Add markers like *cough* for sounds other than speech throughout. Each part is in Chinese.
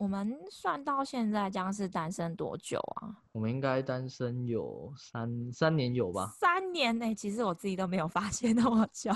我们算到现在将是单身多久啊？我们应该单身有三三年有吧？三年呢、其实我自己都没有发现那么久。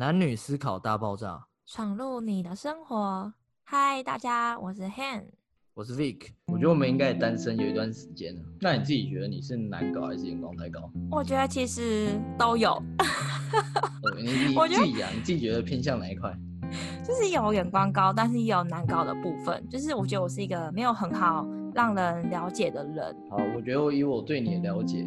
男女思考大爆炸，闯入你的生活，嗨，大家，我是 Han。我是 Vic。我觉得我们应该也单身有一段时间了。那你自己觉得你是难搞还是眼光太高？我觉得其实都有，呃 *laughs* 你你我觉得自己啊，你自己觉得偏向哪一块？就是有眼光高，但是也有难搞的部分。就是我觉得我是一个没有很好让人了解的人。好，我觉得我以我对你的了解，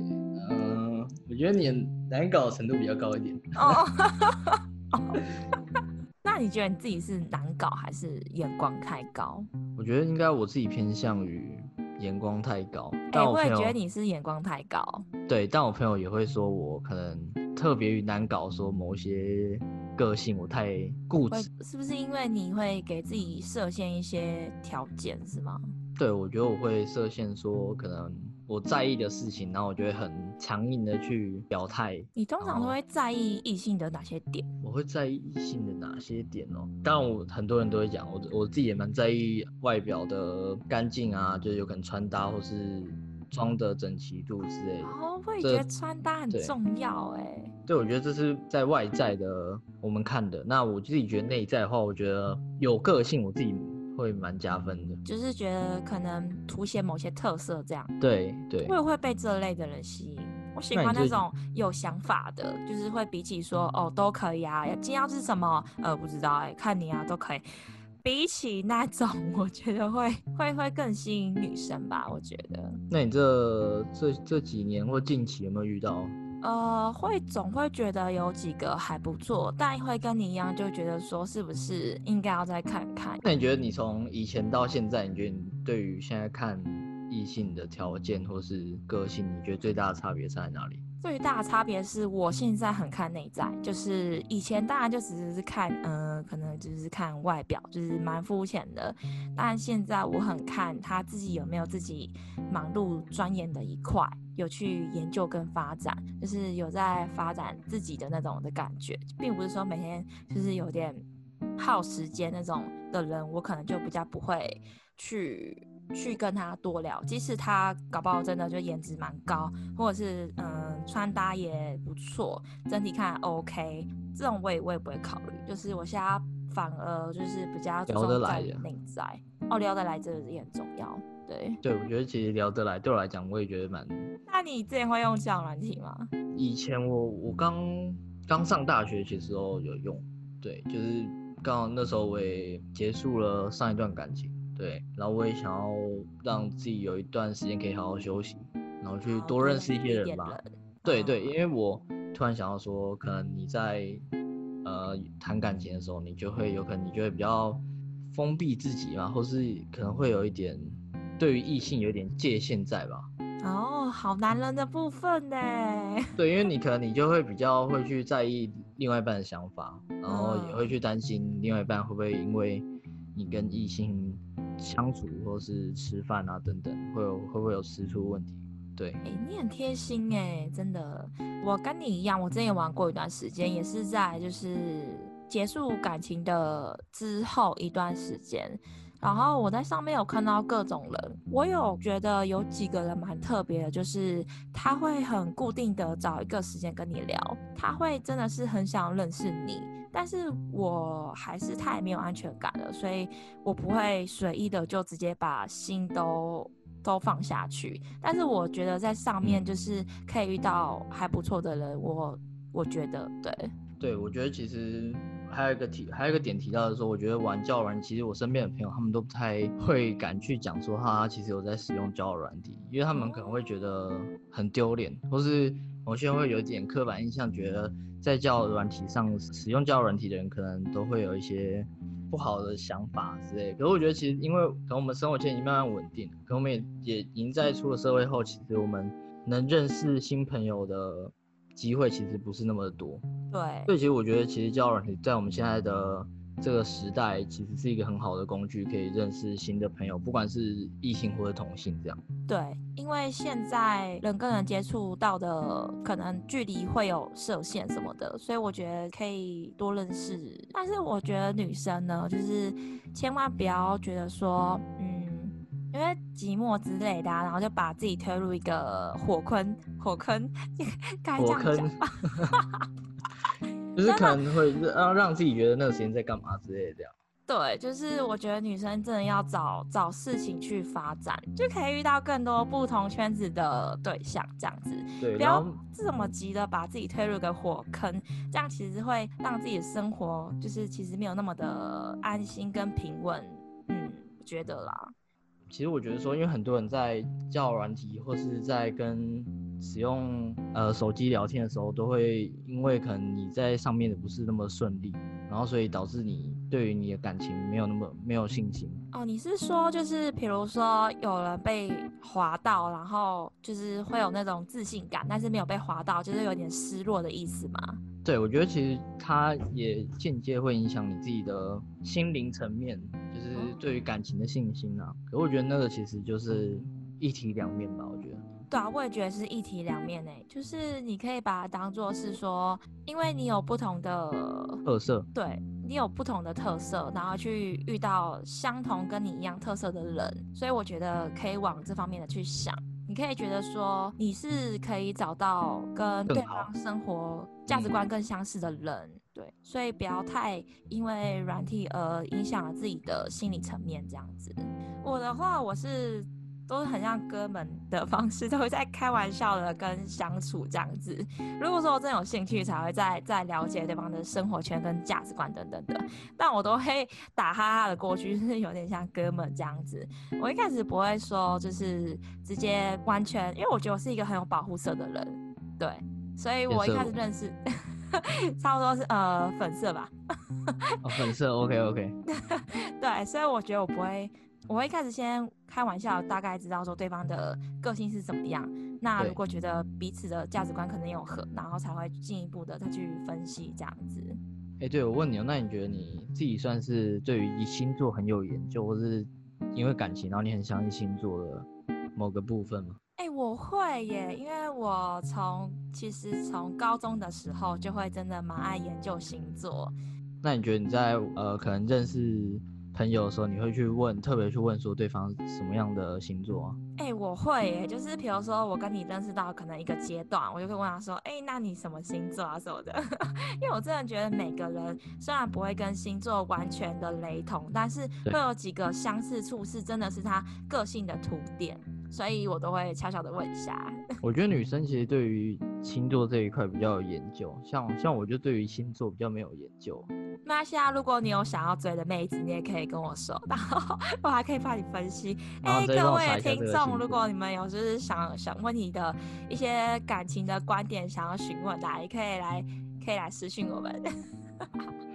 嗯、我觉得你的难搞的程度比较高一点。哦，*laughs* *laughs* 那你觉得你自己是难搞还是眼光太高？我觉得应该我自己偏向于眼光太高，我也觉得你是眼光太高。对，但我朋友也会说我可能特别于难搞，说某些个性我太固执。是不是因为你会给自己设限一些条件，是吗？对，我觉得我会设限，说可能我在意的事情，然后我就会很强硬的去表态。你通常都哦会在意异性的哪些点？我会在意异性的哪些点哦？当然，我很多人都会讲，我我自己也蛮在意外表的干净啊，就是有可能穿搭或是装的整齐度之类的。哦，我也觉得穿搭很重要哎。对，我觉得这是在外在的我们看的。那我自己觉得内在的话，我觉得有个性，我自己会蛮加分的。就是觉得可能凸显某些特色这样，对对我也会被这类的人吸引。我喜欢那种有想法的，就是会比起说哦都可以啊，今天要吃什么呃不知道哎、看你啊都可以。比起那种，我觉得会会会更吸引女生吧，我觉得。那你这这这几年或近期有没有遇到？呃，会总会觉得有几个还不错，但会跟你一样，就觉得说是不是应该要再看看。那你觉得你从以前到现在，你觉得你对于现在看异性的条件或是个性，你觉得最大的差别在哪里？最大的差别是我现在很看内在，就是以前当然就只是看，呃，可能只是看外表，就是蛮肤浅的。但现在我很看他自己有没有自己忙碌钻研的一块，有去研究跟发展，就是有在发展自己的那种的感觉，并不是说每天就是有点耗时间那种的人，我可能就比较不会去去跟他多聊，即使他搞不好真的就颜值蛮高，或者是嗯穿搭也不错，整体看 OK，这种我也我也不会考虑。就是我现在反而就是比较注聊得重在来的内在，哦，聊得来这个也很重要。对，对，我觉得其实聊得来，对我来讲，我也觉得蛮。*laughs* 那你之前会用交友软体吗？以前我我刚刚上大学的时候有用，对，就是刚好那时候我也结束了上一段感情，对，然后我也想要让自己有一段时间可以好好休息，然后去哦多认识一些人吧。对对，嗯因为我突然想到说，可能你在呃谈感情的时候，你就会有可能你就会比较封闭自己嘛，或是可能会有一点对于异性有一点界限在吧。哦，好男人的部分呢。对，因为你可能你就会比较会去在意另外一半的想法，然后也会嗯去担心另外一半会不会因为你跟异性相处或是吃饭啊等等，会有会不会有吃出问题？对，哎、你很贴心哎、真的。我跟你一样，我之前也玩过一段时间，也是在就是结束感情的之后一段时间。然后我在上面有看到各种人，我有觉得有几个人蛮特别的，就是他会很固定的找一个时间跟你聊，他会真的是很想认识你，但是我还是太没有安全感了，所以我不会随意的就直接把心都都放下去。但是我觉得在上面嗯。就是可以遇到还不错的人，我我觉得对，对，我觉得其实还有一个提，还有一个点提到的说，我觉得玩教软，其实我身边的朋友他们都不太会敢去讲说他其实有在使用教软体，因为他们可能会觉得很丢脸，或是某些人会有点刻板印象，觉得在教软体上使用教软体的人可能都会有一些不好的想法之类的。可是我觉得其实因为可能我们生活圈已经慢慢稳定，可能我们也也已经在出了社会后，其实我们能认识新朋友的机会其实不是那么多。对，所以其实我觉得，其实交友软体在我们现在的这个时代，其实是一个很好的工具，可以认识新的朋友，不管是异性或者同性这样。对，因为现在人跟人接触到的可能距离会有设限什么的，所以我觉得可以多认识。但是我觉得女生呢，就是千万不要觉得说，嗯，因为寂寞之类的、啊，然后就把自己推入一个火坑，火坑，*laughs* 该这火样讲？就是可能会让让自己觉得那个时间在干嘛之类的这样。*laughs* 对，就是我觉得女生真的要找找事情去发展，就可以遇到更多不同圈子的对象，这样子。对，不要这么急的把自己推入个火坑，这样其实会让自己的生活就是其实没有那么的安心跟平稳。嗯，我觉得啦。其实我觉得说，因为很多人在教软体或是在跟使用呃手机聊天的时候，都会因为可能你在上面的不是那么顺利，然后所以导致你对于你的感情没有那么没有信心。哦，你是说就是比如说有人被划到，然后就是会有那种自信感，但是没有被划到，就是有点失落的意思吗？对，我觉得其实它也间接会影响你自己的心灵层面，就是对于感情的信心啊。可我觉得那个其实就是一体两面吧，我觉得。对啊，我也觉得是一体两面诶，就是你可以把它当做是说，因为你有不同的特色，对你有不同的特色，然后去遇到相同跟你一样特色的人，所以我觉得可以往这方面的去想。你可以觉得说你是可以找到跟对方生活价值观更相似的人，对，所以不要太因为软体而影响了自己的心理层面这样子。我的话，我是都是很像哥们的方式，都会在开玩笑的跟相处这样子。如果说我真有兴趣，才会再再了解对方的生活圈跟价值观等等的。但我都会 *laughs* 打哈哈的过去，就是有点像哥们这样子。我一开始不会说就是直接完全，因为我觉得我是一个很有保护色的人，对，所以我一开始认识。*laughs* 差不多是呃粉色吧，哦、粉色 *laughs* OK OK。对，所以我觉得我不会，我会一开始先开玩笑，大概知道说对方的个性是怎么样。那如果觉得彼此的价值观可能有合，然后才会进一步的再去分析这样子。哎、对我问你哦，那你觉得你自己算是对于星座很有研究，或是因为感情，然后你很相信星座的某个部分吗？哎、我会耶，因为我从其实从高中的时候就会真的蛮爱研究星座。那你觉得你在呃可能认识朋友的时候，你会去问，特别去问说对方什么样的星座啊？哎、我会耶，就是比如说我跟你认识到可能一个阶段，我就会问他说，哎、那你什么星座啊什么的，*laughs* 因为我真的觉得每个人虽然不会跟星座完全的雷同，但是会有几个相似处是真的是他个性的凸点，所以我都会悄悄的问一下。*laughs* 我觉得女生其实对于星座这一块比较有研究，像像我就对于星座比较没有研究。那现在如果你有想要追的妹子，你也可以跟我说，然后我还可以帮你分析。哎、各位听众，如果你们有就是想想问你的一些感情的观点，想要询问的啊，也可以来可以来私信我们。*laughs*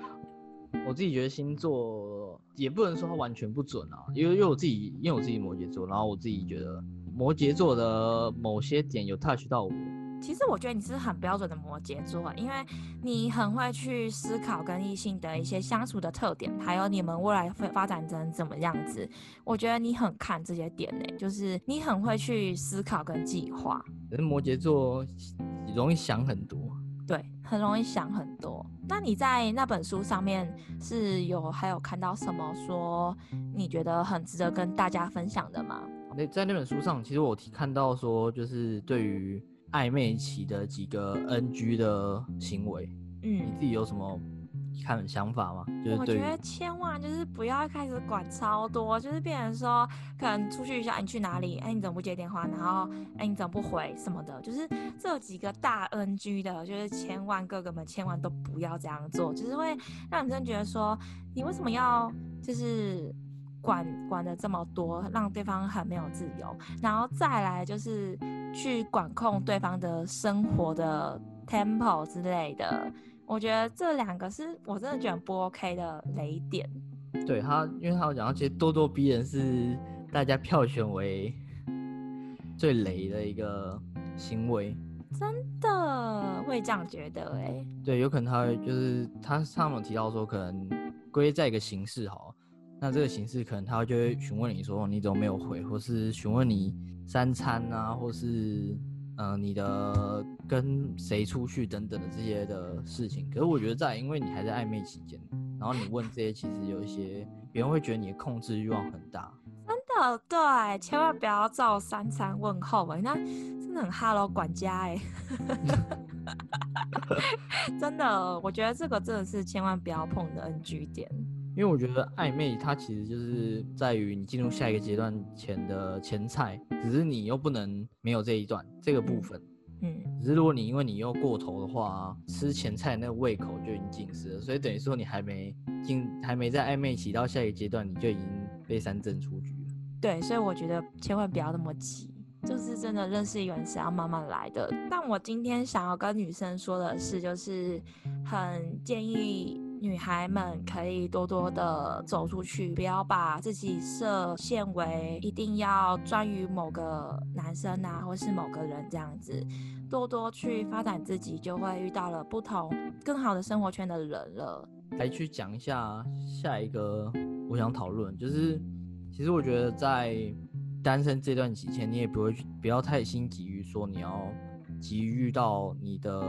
我自己觉得星座也不能说它完全不准啊，因为因为我自己因为我自己摩羯座，然后我自己觉得摩羯座的某些点有 touch 到我。其实我觉得你是很标准的摩羯座，因为你很会去思考跟异性的一些相处的特点，还有你们未来会发展成怎么样子。我觉得你很看这些点呢、就是你很会去思考跟计划。可是摩羯座容易想很多，对，很容易想很多。那你在那本书上面是有还有看到什么说你觉得很值得跟大家分享的吗？那在那本书上，其实我提看到说，就是对于暧昧期的几个 NG 的行为，嗯你嗯，自己有什么看想法吗？就是我觉得千万就是不要一开始管超多，就是变成说可能出去一下，你去哪里？哎，你怎么不接电话？然后哎，你怎么不回什么的？就是这几个大 NG 的，就是千万哥哥们千万都不要这样做，就是会让女生觉得说你为什么要就是管管的这么多，让对方很没有自由，然后再来就是去管控对方的生活的 tempo 之类的。我觉得这两个是我真的觉得不 OK 的雷点。对他，因为他有讲到，其实咄咄逼人是大家票选为最雷的一个行为。真的会这样觉得哎？对，有可能他会就是他上面提到说，可能归在一个形式好，那这个形式可能他就会询问你说你怎么没有回，或是询问你三餐啊，或是嗯你的跟谁出去等等的这些的事情。可是我觉得在因为你还在暧昧期间，然后你问这些，其实有一些别人会觉得你的控制欲望很大。真的对，千万不要照三餐问候哎，那真的很 hello 管家哎，*laughs* 真的，我觉得这个真的是千万不要碰的 NG 点。因为我觉得暧昧它其实就是在于你进入下一个阶段前的前菜，只是你又不能没有这一段这个部分。嗯，只是如果你因为你又过头的话，吃前菜那个胃口就已经尽失了，所以等于说你还没进，还没在暧昧期到下一个阶段，你就已经被三振出局了。对，所以我觉得千万不要那么急，就是真的认识一个人是要慢慢来的。但我今天想要跟女生说的是，就是很建议女孩们可以多多的走出去，不要把自己设限为一定要专于某个男生啊，或是某个人这样子，多多去发展自己，就会遇到了不同更好的生活圈的人了。来去讲一下下一个我想讨论就是。其实我觉得在单身这段期间，你也不会不要太心急于说你要急于遇到你的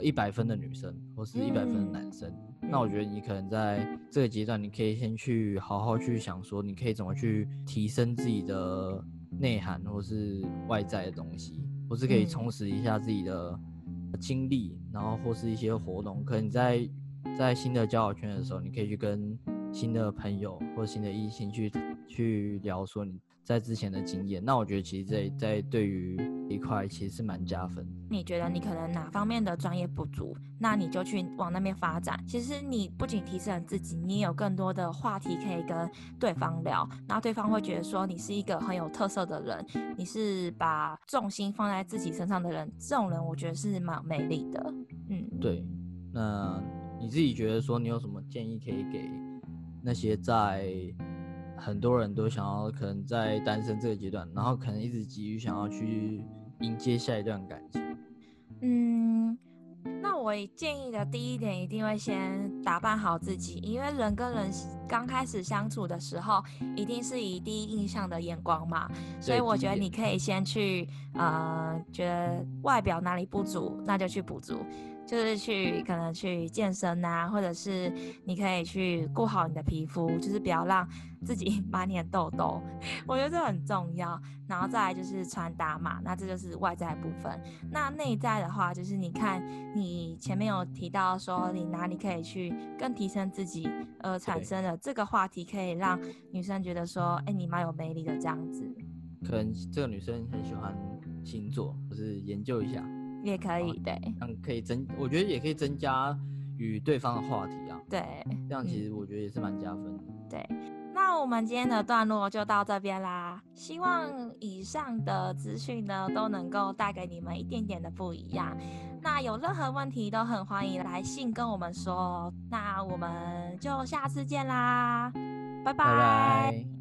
一百分的女生或是一百分的男生。那我觉得你可能在这个阶段，你可以先去好好去想说，你可以怎么去提升自己的内涵或是外在的东西，或是可以充实一下自己的经历，然后或是一些活动。可能在在新的交友圈的时候，你可以去跟新的朋友或新的异性去。去聊说你在之前的经验，那我觉得其实在在对于一块其实是蛮加分。你觉得你可能哪方面的专业不足，那你就去往那边发展。其实你不仅提升自己，你也有更多的话题可以跟对方聊，然后对方会觉得说你是一个很有特色的人，你是把重心放在自己身上的人。这种人我觉得是蛮有魅力的。嗯，对。那你自己觉得说你有什么建议可以给那些在？很多人都想要，可能在单身这个阶段，然后可能一直急于想要去迎接下一段感情。嗯，那我建议的第一点，一定会先打扮好自己，因为人跟人刚开始相处的时候，一定是以第一印象的眼光嘛。所以我觉得你可以先去，呃，觉得外表哪里不足，那就去补足。就是去可能去健身呐，或者是你可以去顾好你的皮肤，就是不要让自己 *laughs* 满脸痘痘，我觉得这很重要。然后再来就是穿搭嘛，那这就是外在部分。那内在的话，就是你看你前面有提到说你哪里可以去更提升自己，呃产生的这个话题可以让女生觉得说，哎，你蛮有魅力的这样子。可能这个女生很喜欢星座，就是研究一下。也可以，对，嗯可以增，我觉得也可以增加与对方的话题啊。对，这样其实我觉得也是蛮加分的。对，那我们今天的段落就到这边啦。希望以上的资讯呢都能够带给你们一点点的不一样。那有任何问题都很欢迎来信跟我们说。那我们就下次见啦，拜拜。